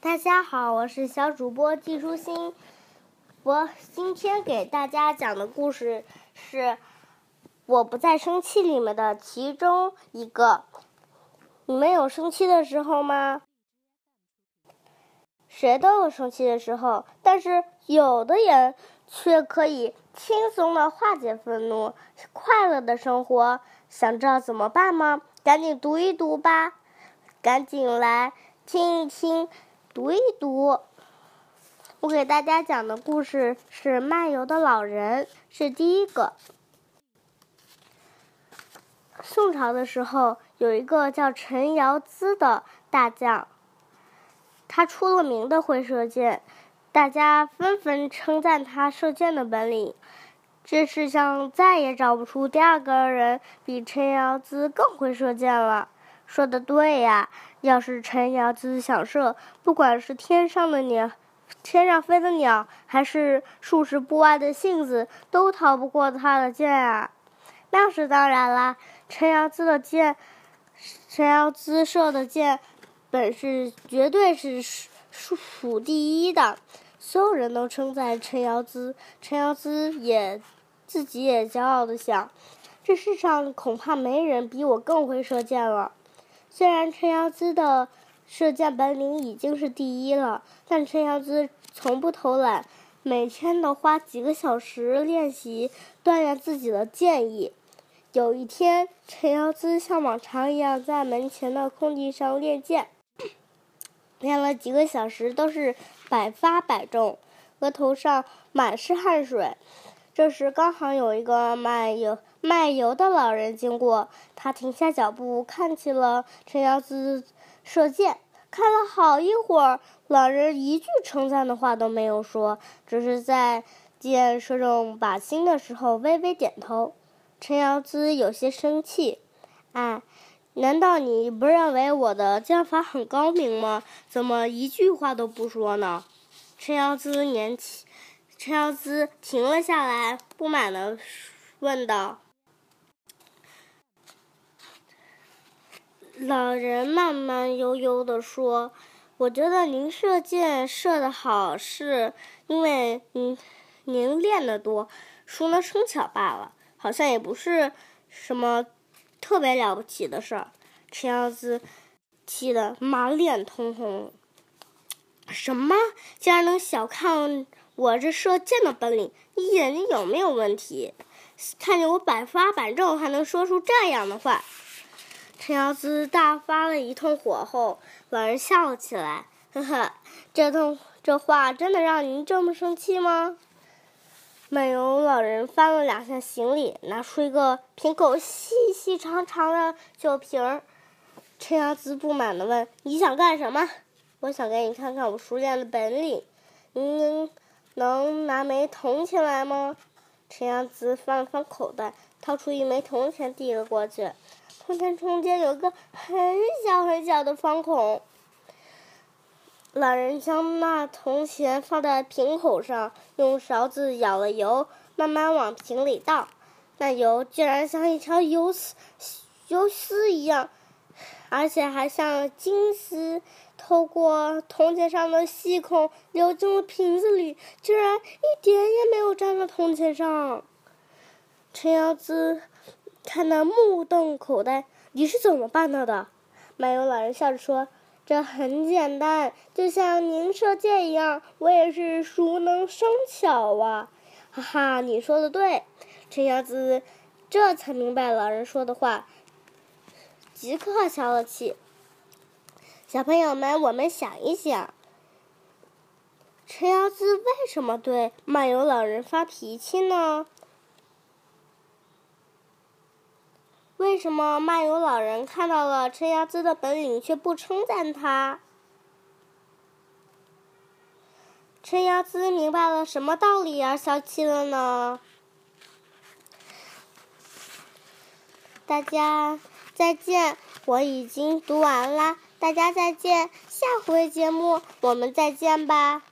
大家好，我是小主播季舒心。我今天给大家讲的故事是《我不再生气》里面的其中一个。你们有生气的时候吗？谁都有生气的时候，但是有的人却可以轻松的化解愤怒，快乐的生活。想知道怎么办吗？赶紧读一读吧，赶紧来听一听。读一读，我给大家讲的故事是《漫游的老人》，是第一个。宋朝的时候，有一个叫陈尧咨的大将，他出了名的会射箭，大家纷纷称赞他射箭的本领。这世上再也找不出第二个人比陈尧咨更会射箭了。说的对呀。要是陈尧咨想射，不管是天上的鸟，天上飞的鸟，还是数十步外的杏子，都逃不过他的箭啊！那是当然啦，陈尧咨的箭，陈尧咨射的箭，本事绝对是数数第一的。所有人都称赞陈尧咨，陈尧咨也自己也骄傲的想：这世上恐怕没人比我更会射箭了。虽然陈尧咨的射箭本领已经是第一了，但陈尧咨从不偷懒，每天都花几个小时练习锻炼自己的箭艺。有一天，陈尧咨像往常一样在门前的空地上练箭，练了几个小时都是百发百中，额头上满是汗水。这时，刚好有一个卖油卖油的老人经过，他停下脚步，看起了陈尧咨射箭，看了好一会儿。老人一句称赞的话都没有说，只是在箭射中靶心的时候微微点头。陈尧咨有些生气：“哎，难道你不认为我的箭法很高明吗？怎么一句话都不说呢？”陈尧咨年轻。陈尧咨停了下来，不满的问道：“老人慢慢悠悠的说，我觉得您射箭射的好，是因为您您练的多，熟能生巧罢了，好像也不是什么特别了不起的事儿。”陈尧咨气得满脸通红：“什么？竟然能小看？”我这射箭的本领，你眼睛有没有问题？看见我百发百中，还能说出这样的话？陈瑶咨大发了一通火后，老人笑了起来，呵呵，这通这话真的让您这么生气吗？美游老人翻了两下行李，拿出一个瓶口细细长长的酒瓶。陈瑶咨不满地问：“你想干什么？”“我想给你看看我熟练的本领。”“您。”能拿枚铜钱来吗？陈阳子翻了翻口袋，掏出一枚铜钱递了过去。铜钱中间有个很小很小的方孔。老人将那铜钱放在瓶口上，用勺子舀了油，慢慢往瓶里倒。那油居然像一条油丝，油丝一样。而且还像金丝透过铜钱上的细孔流进了瓶子里，居然一点也没有沾到铜钱上。陈尧咨看得目瞪口呆：“你是怎么办到的？”漫游老人笑着说：“这很简单，就像您射箭一样，我也是熟能生巧啊！”哈哈，你说的对。陈尧咨这才明白老人说的话。即刻消了气。小朋友们，我们想一想，陈尧咨为什么对漫游老人发脾气呢？为什么漫游老人看到了陈尧咨的本领却不称赞他？陈尧咨明白了什么道理而消气了呢？大家。再见，我已经读完了，大家再见，下回节目我们再见吧。